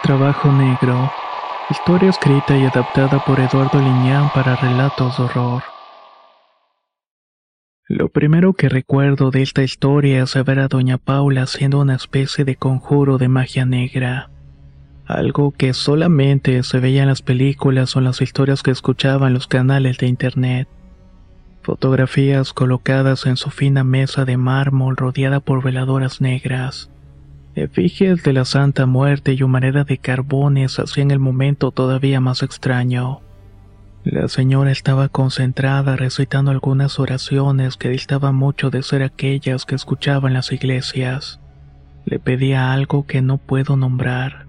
Trabajo negro. Historia escrita y adaptada por Eduardo Liñán para relatos de horror. Lo primero que recuerdo de esta historia es ver a Doña Paula haciendo una especie de conjuro de magia negra. Algo que solamente se veía en las películas o en las historias que escuchaba en los canales de internet. Fotografías colocadas en su fina mesa de mármol rodeada por veladoras negras Efigies de la Santa Muerte y humareda de carbones hacían el momento todavía más extraño. La señora estaba concentrada recitando algunas oraciones que distaban mucho de ser aquellas que escuchaba en las iglesias. Le pedía algo que no puedo nombrar.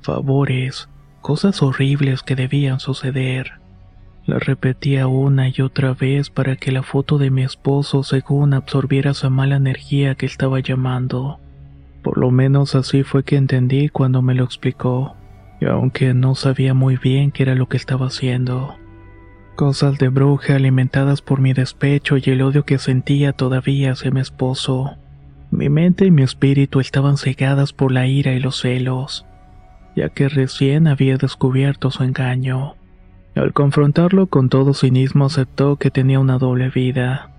Favores, cosas horribles que debían suceder. La repetía una y otra vez para que la foto de mi esposo según absorbiera esa mala energía que estaba llamando. Por lo menos así fue que entendí cuando me lo explicó, y aunque no sabía muy bien qué era lo que estaba haciendo. Cosas de bruja alimentadas por mi despecho y el odio que sentía todavía hacia mi esposo. Mi mente y mi espíritu estaban cegadas por la ira y los celos, ya que recién había descubierto su engaño. Al confrontarlo con todo cinismo aceptó que tenía una doble vida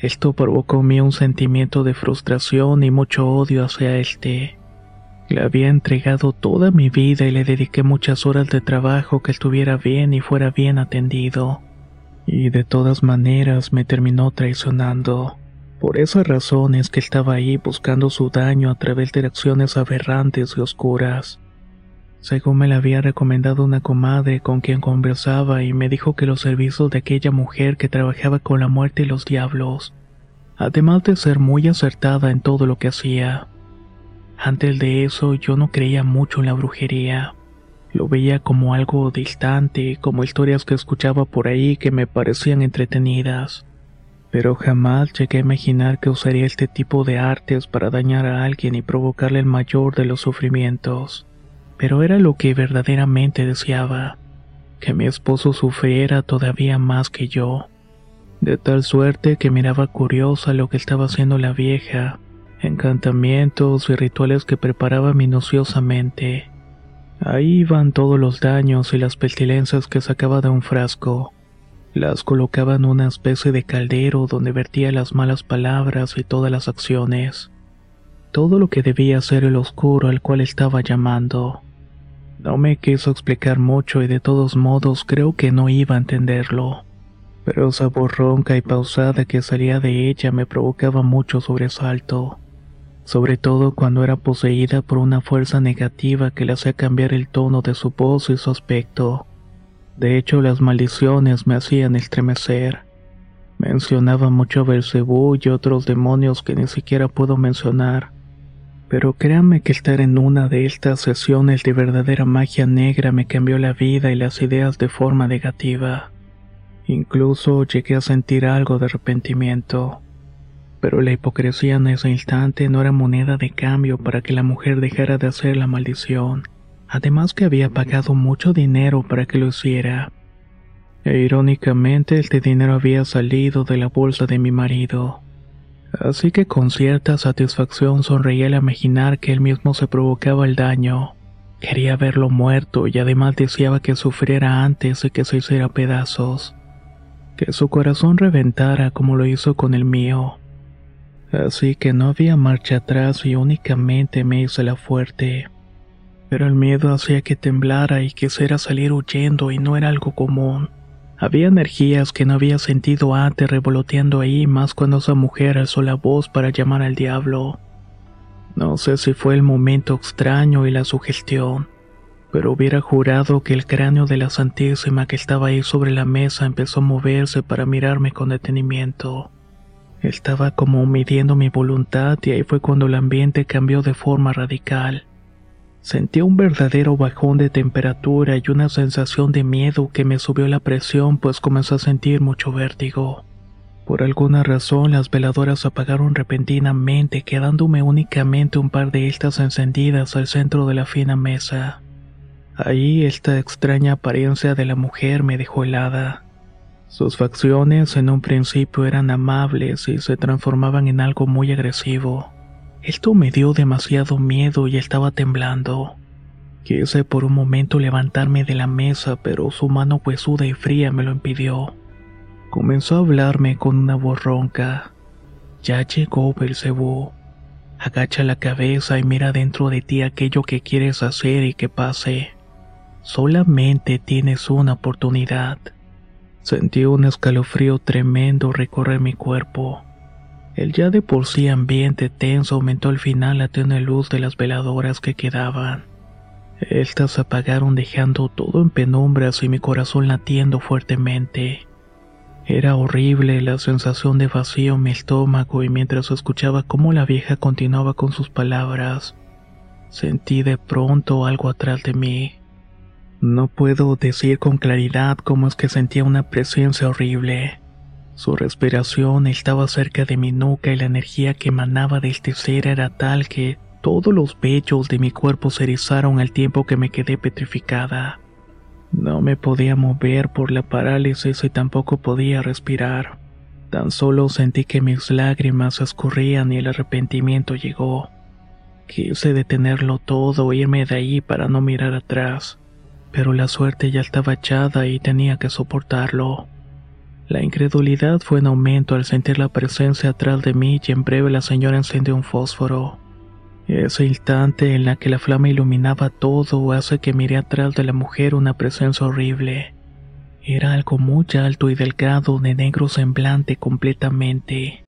esto provocó en mí un sentimiento de frustración y mucho odio hacia este. Le había entregado toda mi vida y le dediqué muchas horas de trabajo que estuviera bien y fuera bien atendido. Y de todas maneras me terminó traicionando. Por esa razón es que estaba ahí buscando su daño a través de acciones aberrantes y oscuras. Según me la había recomendado una comadre con quien conversaba y me dijo que los servicios de aquella mujer que trabajaba con la muerte y los diablos, además de ser muy acertada en todo lo que hacía. Antes de eso yo no creía mucho en la brujería. Lo veía como algo distante, como historias que escuchaba por ahí que me parecían entretenidas. Pero jamás llegué a imaginar que usaría este tipo de artes para dañar a alguien y provocarle el mayor de los sufrimientos pero era lo que verdaderamente deseaba, que mi esposo sufriera todavía más que yo, de tal suerte que miraba curiosa lo que estaba haciendo la vieja, encantamientos y rituales que preparaba minuciosamente. Ahí iban todos los daños y las pestilencias que sacaba de un frasco. Las colocaba en una especie de caldero donde vertía las malas palabras y todas las acciones. Todo lo que debía ser el oscuro al cual estaba llamando. No me quiso explicar mucho y de todos modos creo que no iba a entenderlo. Pero esa voz ronca y pausada que salía de ella me provocaba mucho sobresalto, sobre todo cuando era poseída por una fuerza negativa que le hacía cambiar el tono de su voz y su aspecto. De hecho, las maldiciones me hacían estremecer. Mencionaba mucho a Belcebú y otros demonios que ni siquiera puedo mencionar pero créanme que estar en una de estas sesiones de verdadera magia negra me cambió la vida y las ideas de forma negativa. Incluso llegué a sentir algo de arrepentimiento. Pero la hipocresía en ese instante no era moneda de cambio para que la mujer dejara de hacer la maldición. Además que había pagado mucho dinero para que lo hiciera. E irónicamente este dinero había salido de la bolsa de mi marido. Así que con cierta satisfacción sonreía al imaginar que él mismo se provocaba el daño. Quería verlo muerto y además deseaba que sufriera antes de que se hiciera pedazos. que su corazón reventara como lo hizo con el mío. Así que no había marcha atrás y únicamente me hice la fuerte. Pero el miedo hacía que temblara y quisiera salir huyendo y no era algo común. Había energías que no había sentido antes revoloteando ahí, más cuando esa mujer alzó la voz para llamar al diablo. No sé si fue el momento extraño y la sugestión, pero hubiera jurado que el cráneo de la Santísima que estaba ahí sobre la mesa empezó a moverse para mirarme con detenimiento. Estaba como midiendo mi voluntad y ahí fue cuando el ambiente cambió de forma radical. Sentí un verdadero bajón de temperatura y una sensación de miedo que me subió la presión pues comenzó a sentir mucho vértigo. Por alguna razón las veladoras apagaron repentinamente quedándome únicamente un par de estas encendidas al centro de la fina mesa. Ahí esta extraña apariencia de la mujer me dejó helada. Sus facciones en un principio eran amables y se transformaban en algo muy agresivo. Esto me dio demasiado miedo y estaba temblando. Quise por un momento levantarme de la mesa, pero su mano huesuda y fría me lo impidió. Comenzó a hablarme con una voz ronca. Ya llegó Belcebú. Agacha la cabeza y mira dentro de ti aquello que quieres hacer y que pase. Solamente tienes una oportunidad. Sentí un escalofrío tremendo recorrer mi cuerpo. El ya de por sí ambiente tenso aumentó al final la tenue luz de las veladoras que quedaban. Estas se apagaron dejando todo en penumbras y mi corazón latiendo fuertemente. Era horrible la sensación de vacío en mi estómago y mientras escuchaba cómo la vieja continuaba con sus palabras, sentí de pronto algo atrás de mí. No puedo decir con claridad cómo es que sentía una presencia horrible. Su respiración estaba cerca de mi nuca y la energía que emanaba de este ser era tal que todos los vellos de mi cuerpo se erizaron al tiempo que me quedé petrificada. No me podía mover por la parálisis y tampoco podía respirar. Tan solo sentí que mis lágrimas escurrían y el arrepentimiento llegó. Quise detenerlo todo, irme de ahí para no mirar atrás, pero la suerte ya estaba echada y tenía que soportarlo. La incredulidad fue en aumento al sentir la presencia atrás de mí y en breve la señora encendió un fósforo. Ese instante en la que la flama iluminaba todo hace que miré atrás de la mujer una presencia horrible. Era algo muy alto y delgado de negro semblante completamente.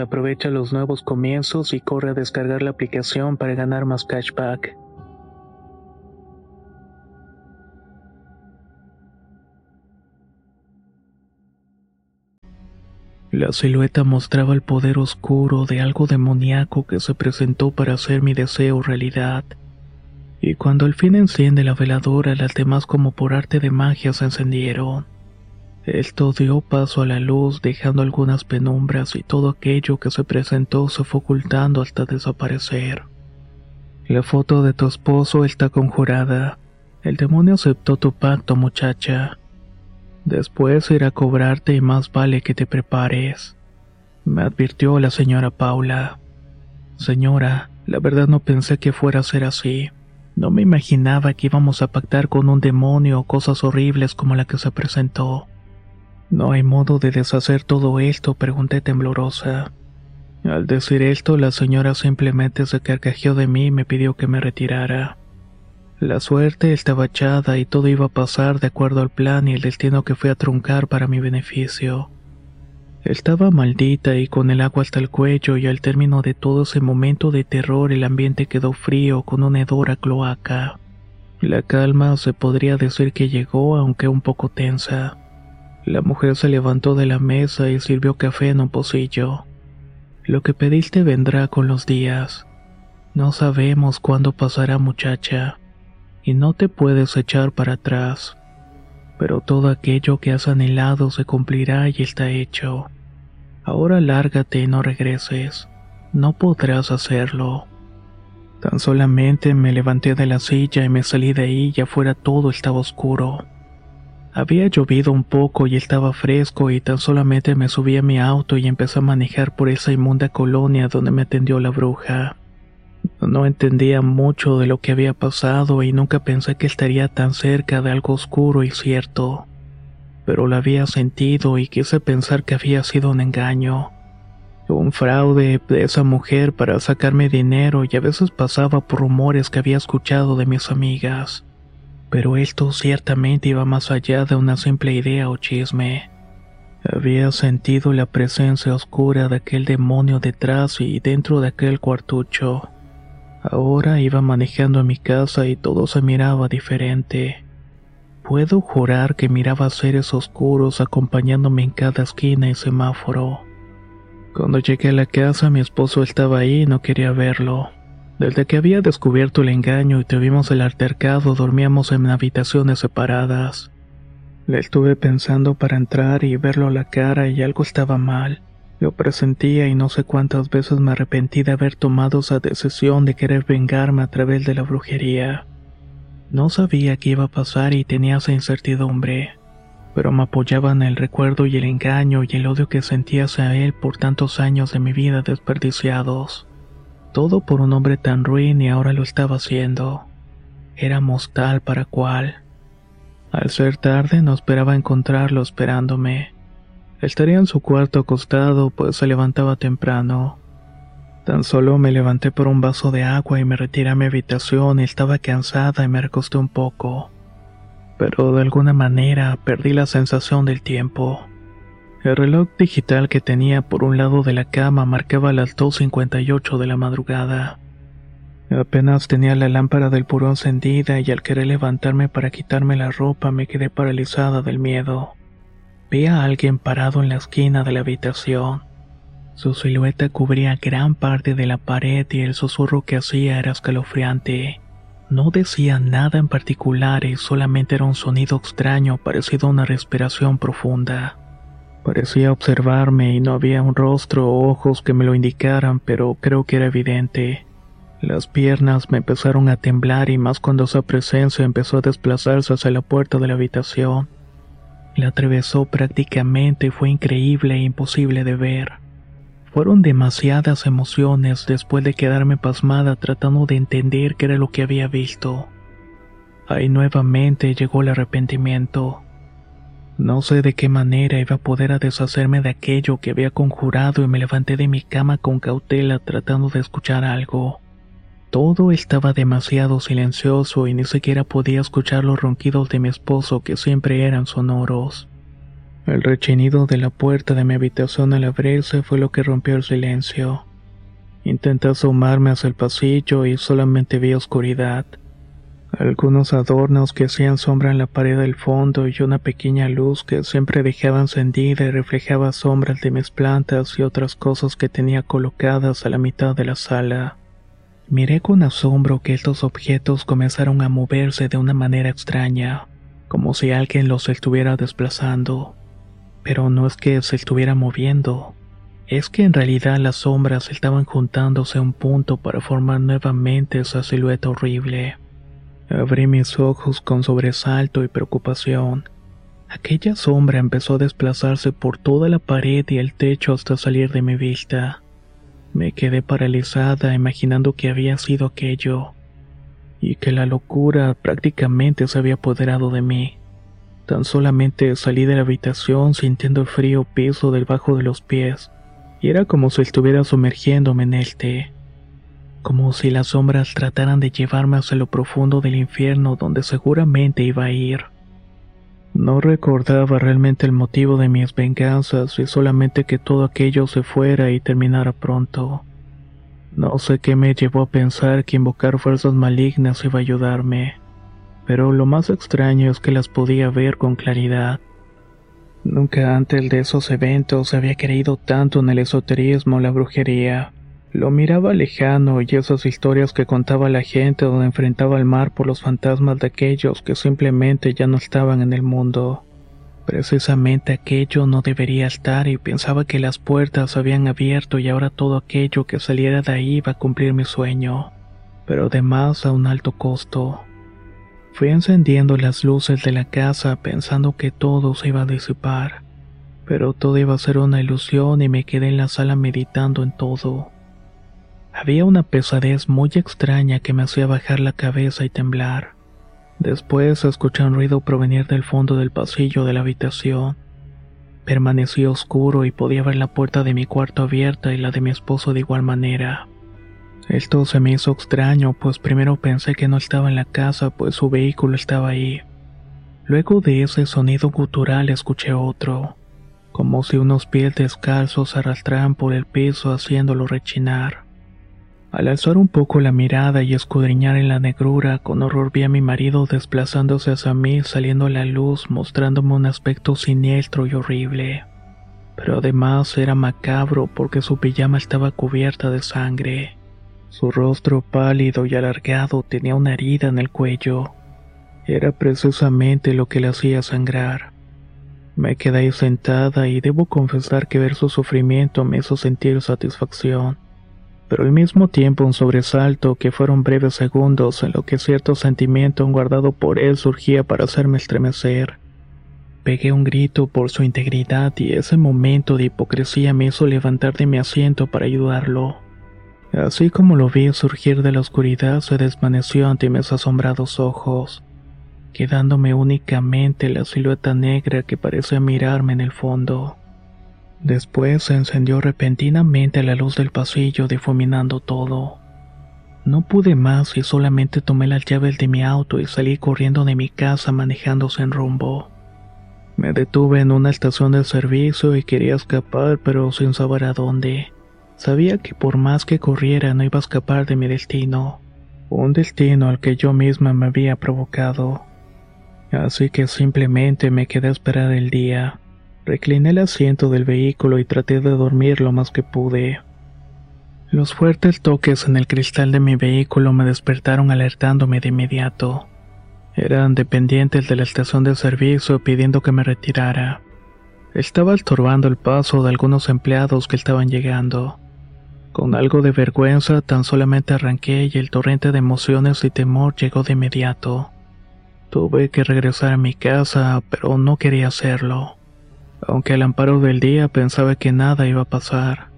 Aprovecha los nuevos comienzos y corre a descargar la aplicación para ganar más cashback. La silueta mostraba el poder oscuro de algo demoníaco que se presentó para hacer mi deseo realidad. Y cuando al fin enciende la veladora, las demás como por arte de magia se encendieron. Esto dio paso a la luz, dejando algunas penumbras y todo aquello que se presentó se fue ocultando hasta desaparecer. La foto de tu esposo está conjurada. El demonio aceptó tu pacto, muchacha. Después irá a cobrarte y más vale que te prepares. Me advirtió la señora Paula. Señora, la verdad no pensé que fuera a ser así. No me imaginaba que íbamos a pactar con un demonio o cosas horribles como la que se presentó. No hay modo de deshacer todo esto, pregunté temblorosa. Al decir esto, la señora simplemente se carcajeó de mí y me pidió que me retirara. La suerte estaba echada y todo iba a pasar de acuerdo al plan y el destino que fue a truncar para mi beneficio. Estaba maldita y con el agua hasta el cuello y al término de todo ese momento de terror el ambiente quedó frío con una hedora cloaca. La calma se podría decir que llegó aunque un poco tensa. La mujer se levantó de la mesa y sirvió café en un pocillo. Lo que pediste vendrá con los días. No sabemos cuándo pasará muchacha y no te puedes echar para atrás. Pero todo aquello que has anhelado se cumplirá y está hecho. Ahora lárgate y no regreses. No podrás hacerlo. Tan solamente me levanté de la silla y me salí de ahí y afuera todo estaba oscuro. Había llovido un poco y estaba fresco y tan solamente me subí a mi auto y empecé a manejar por esa inmunda colonia donde me atendió la bruja. No entendía mucho de lo que había pasado y nunca pensé que estaría tan cerca de algo oscuro y cierto. Pero lo había sentido y quise pensar que había sido un engaño. Un fraude de esa mujer para sacarme dinero y a veces pasaba por rumores que había escuchado de mis amigas. Pero esto ciertamente iba más allá de una simple idea o chisme. Había sentido la presencia oscura de aquel demonio detrás y dentro de aquel cuartucho. Ahora iba manejando a mi casa y todo se miraba diferente. Puedo jurar que miraba seres oscuros acompañándome en cada esquina y semáforo. Cuando llegué a la casa mi esposo estaba ahí y no quería verlo. Desde que había descubierto el engaño y tuvimos el altercado dormíamos en habitaciones separadas. Le estuve pensando para entrar y verlo a la cara y algo estaba mal. Lo presentía y no sé cuántas veces me arrepentí de haber tomado esa decisión de querer vengarme a través de la brujería. No sabía qué iba a pasar y tenía esa incertidumbre, pero me apoyaba en el recuerdo y el engaño y el odio que sentía hacia él por tantos años de mi vida desperdiciados. Todo por un hombre tan ruin y ahora lo estaba haciendo. Éramos tal para cual. Al ser tarde no esperaba encontrarlo esperándome. Estaría en su cuarto acostado, pues se levantaba temprano. Tan solo me levanté por un vaso de agua y me retiré a mi habitación estaba cansada y me recosté un poco. Pero de alguna manera perdí la sensación del tiempo. El reloj digital que tenía por un lado de la cama marcaba las 2.58 de la madrugada. Apenas tenía la lámpara del puro encendida y al querer levantarme para quitarme la ropa me quedé paralizada del miedo. Vi a alguien parado en la esquina de la habitación. Su silueta cubría gran parte de la pared y el susurro que hacía era escalofriante. No decía nada en particular y solamente era un sonido extraño parecido a una respiración profunda. Parecía observarme y no había un rostro o ojos que me lo indicaran, pero creo que era evidente. Las piernas me empezaron a temblar y más cuando esa presencia empezó a desplazarse hacia la puerta de la habitación. La atravesó prácticamente y fue increíble e imposible de ver. Fueron demasiadas emociones después de quedarme pasmada tratando de entender qué era lo que había visto. Ahí nuevamente llegó el arrepentimiento. No sé de qué manera iba a poder deshacerme de aquello que había conjurado y me levanté de mi cama con cautela tratando de escuchar algo. Todo estaba demasiado silencioso y ni siquiera podía escuchar los ronquidos de mi esposo que siempre eran sonoros. El rechinido de la puerta de mi habitación al abrirse fue lo que rompió el silencio. Intenté asomarme hacia el pasillo y solamente vi oscuridad. Algunos adornos que hacían sombra en la pared del fondo y una pequeña luz que siempre dejaba encendida y reflejaba sombras de mis plantas y otras cosas que tenía colocadas a la mitad de la sala. Miré con asombro que estos objetos comenzaron a moverse de una manera extraña, como si alguien los estuviera desplazando. Pero no es que se estuviera moviendo, es que en realidad las sombras estaban juntándose a un punto para formar nuevamente esa silueta horrible. Abrí mis ojos con sobresalto y preocupación. Aquella sombra empezó a desplazarse por toda la pared y el techo hasta salir de mi vista. Me quedé paralizada imaginando que había sido aquello, y que la locura prácticamente se había apoderado de mí. Tan solamente salí de la habitación sintiendo el frío piso debajo de los pies, y era como si estuviera sumergiéndome en el té como si las sombras trataran de llevarme hacia lo profundo del infierno donde seguramente iba a ir. No recordaba realmente el motivo de mis venganzas y solamente que todo aquello se fuera y terminara pronto. No sé qué me llevó a pensar que invocar fuerzas malignas iba a ayudarme, pero lo más extraño es que las podía ver con claridad. Nunca antes de esos eventos había creído tanto en el esoterismo o la brujería. Lo miraba lejano y esas historias que contaba la gente donde enfrentaba al mar por los fantasmas de aquellos que simplemente ya no estaban en el mundo. Precisamente aquello no debería estar y pensaba que las puertas habían abierto y ahora todo aquello que saliera de ahí iba a cumplir mi sueño, pero además a un alto costo. Fui encendiendo las luces de la casa pensando que todo se iba a disipar, pero todo iba a ser una ilusión y me quedé en la sala meditando en todo. Había una pesadez muy extraña que me hacía bajar la cabeza y temblar. Después escuché un ruido provenir del fondo del pasillo de la habitación. Permanecí oscuro y podía ver la puerta de mi cuarto abierta y la de mi esposo de igual manera. Esto se me hizo extraño, pues primero pensé que no estaba en la casa, pues su vehículo estaba ahí. Luego de ese sonido gutural escuché otro, como si unos pies descalzos arrastraran por el piso haciéndolo rechinar. Al alzar un poco la mirada y escudriñar en la negrura, con horror vi a mi marido desplazándose hacia mí, saliendo a la luz, mostrándome un aspecto siniestro y horrible. Pero además era macabro porque su pijama estaba cubierta de sangre. Su rostro pálido y alargado tenía una herida en el cuello. Era precisamente lo que le hacía sangrar. Me quedé sentada y debo confesar que ver su sufrimiento me hizo sentir satisfacción pero al mismo tiempo un sobresalto que fueron breves segundos en lo que cierto sentimiento guardado por él surgía para hacerme estremecer. Pegué un grito por su integridad y ese momento de hipocresía me hizo levantar de mi asiento para ayudarlo. Así como lo vi surgir de la oscuridad, se desvaneció ante mis asombrados ojos, quedándome únicamente la silueta negra que parecía mirarme en el fondo. Después se encendió repentinamente la luz del pasillo difuminando todo. No pude más y solamente tomé las llaves de mi auto y salí corriendo de mi casa manejándose en rumbo. Me detuve en una estación de servicio y quería escapar pero sin saber a dónde. Sabía que por más que corriera no iba a escapar de mi destino, un destino al que yo misma me había provocado. Así que simplemente me quedé a esperar el día. Recliné el asiento del vehículo y traté de dormir lo más que pude. Los fuertes toques en el cristal de mi vehículo me despertaron alertándome de inmediato. Eran dependientes de la estación de servicio pidiendo que me retirara. Estaba estorbando el paso de algunos empleados que estaban llegando. Con algo de vergüenza tan solamente arranqué y el torrente de emociones y temor llegó de inmediato. Tuve que regresar a mi casa, pero no quería hacerlo aunque al amparo del día pensaba que nada iba a pasar.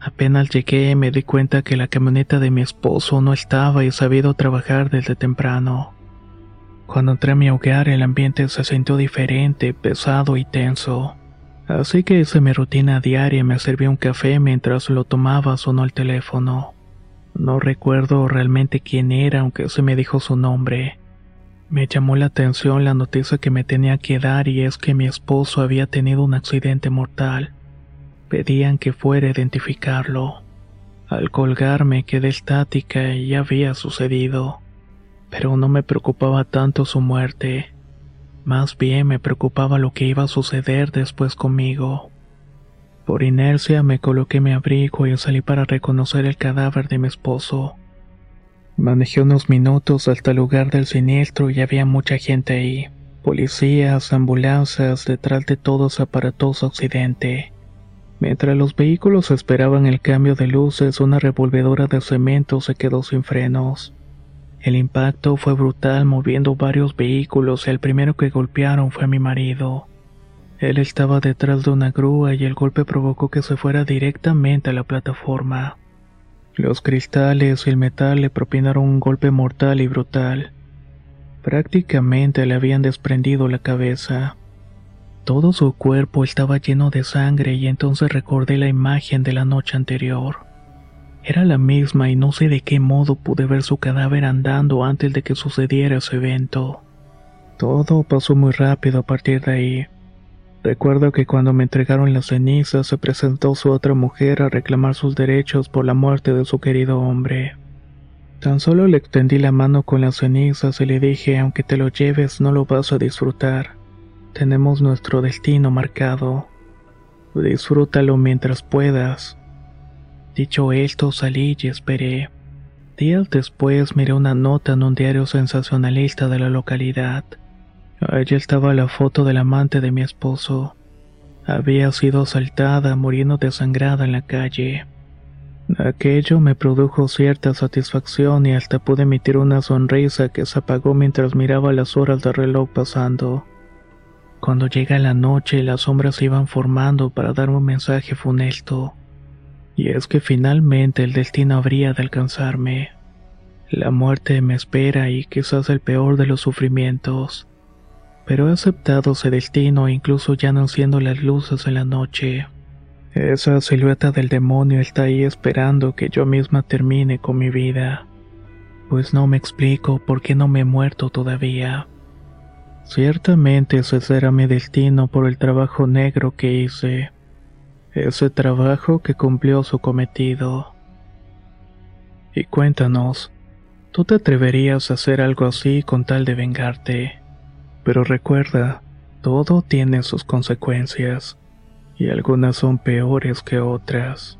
Apenas llegué me di cuenta que la camioneta de mi esposo no estaba y sabido trabajar desde temprano. Cuando entré a mi hogar el ambiente se sintió diferente, pesado y tenso. Así que hice mi rutina diaria y me serví un café mientras lo tomaba sonó el teléfono. No recuerdo realmente quién era aunque se me dijo su nombre. Me llamó la atención la noticia que me tenía que dar y es que mi esposo había tenido un accidente mortal. Pedían que fuera a identificarlo. Al colgarme quedé estática y ya había sucedido. Pero no me preocupaba tanto su muerte. Más bien me preocupaba lo que iba a suceder después conmigo. Por inercia me coloqué mi abrigo y salí para reconocer el cadáver de mi esposo. Manejé unos minutos hasta el lugar del siniestro y había mucha gente ahí. Policías, ambulancias, detrás de todo ese aparatoso accidente. Mientras los vehículos esperaban el cambio de luces, una revolvedora de cemento se quedó sin frenos. El impacto fue brutal moviendo varios vehículos y el primero que golpearon fue mi marido. Él estaba detrás de una grúa y el golpe provocó que se fuera directamente a la plataforma. Los cristales y el metal le propinaron un golpe mortal y brutal. Prácticamente le habían desprendido la cabeza. Todo su cuerpo estaba lleno de sangre y entonces recordé la imagen de la noche anterior. Era la misma y no sé de qué modo pude ver su cadáver andando antes de que sucediera ese evento. Todo pasó muy rápido a partir de ahí. Recuerdo que cuando me entregaron las cenizas se presentó su otra mujer a reclamar sus derechos por la muerte de su querido hombre. Tan solo le extendí la mano con las cenizas y le dije, aunque te lo lleves no lo vas a disfrutar. Tenemos nuestro destino marcado. Disfrútalo mientras puedas. Dicho esto, salí y esperé. Días después miré una nota en un diario sensacionalista de la localidad. Allí estaba la foto del amante de mi esposo. Había sido asaltada, muriendo desangrada en la calle. Aquello me produjo cierta satisfacción y hasta pude emitir una sonrisa que se apagó mientras miraba las horas del reloj pasando. Cuando llega la noche, las sombras se iban formando para dar un mensaje funesto. Y es que finalmente el destino habría de alcanzarme. La muerte me espera y quizás el peor de los sufrimientos pero he aceptado ese destino incluso ya no enciendo las luces en la noche. Esa silueta del demonio está ahí esperando que yo misma termine con mi vida. Pues no me explico por qué no me he muerto todavía. Ciertamente ese será mi destino por el trabajo negro que hice. Ese trabajo que cumplió su cometido. Y cuéntanos, ¿tú te atreverías a hacer algo así con tal de vengarte? Pero recuerda, todo tiene sus consecuencias, y algunas son peores que otras.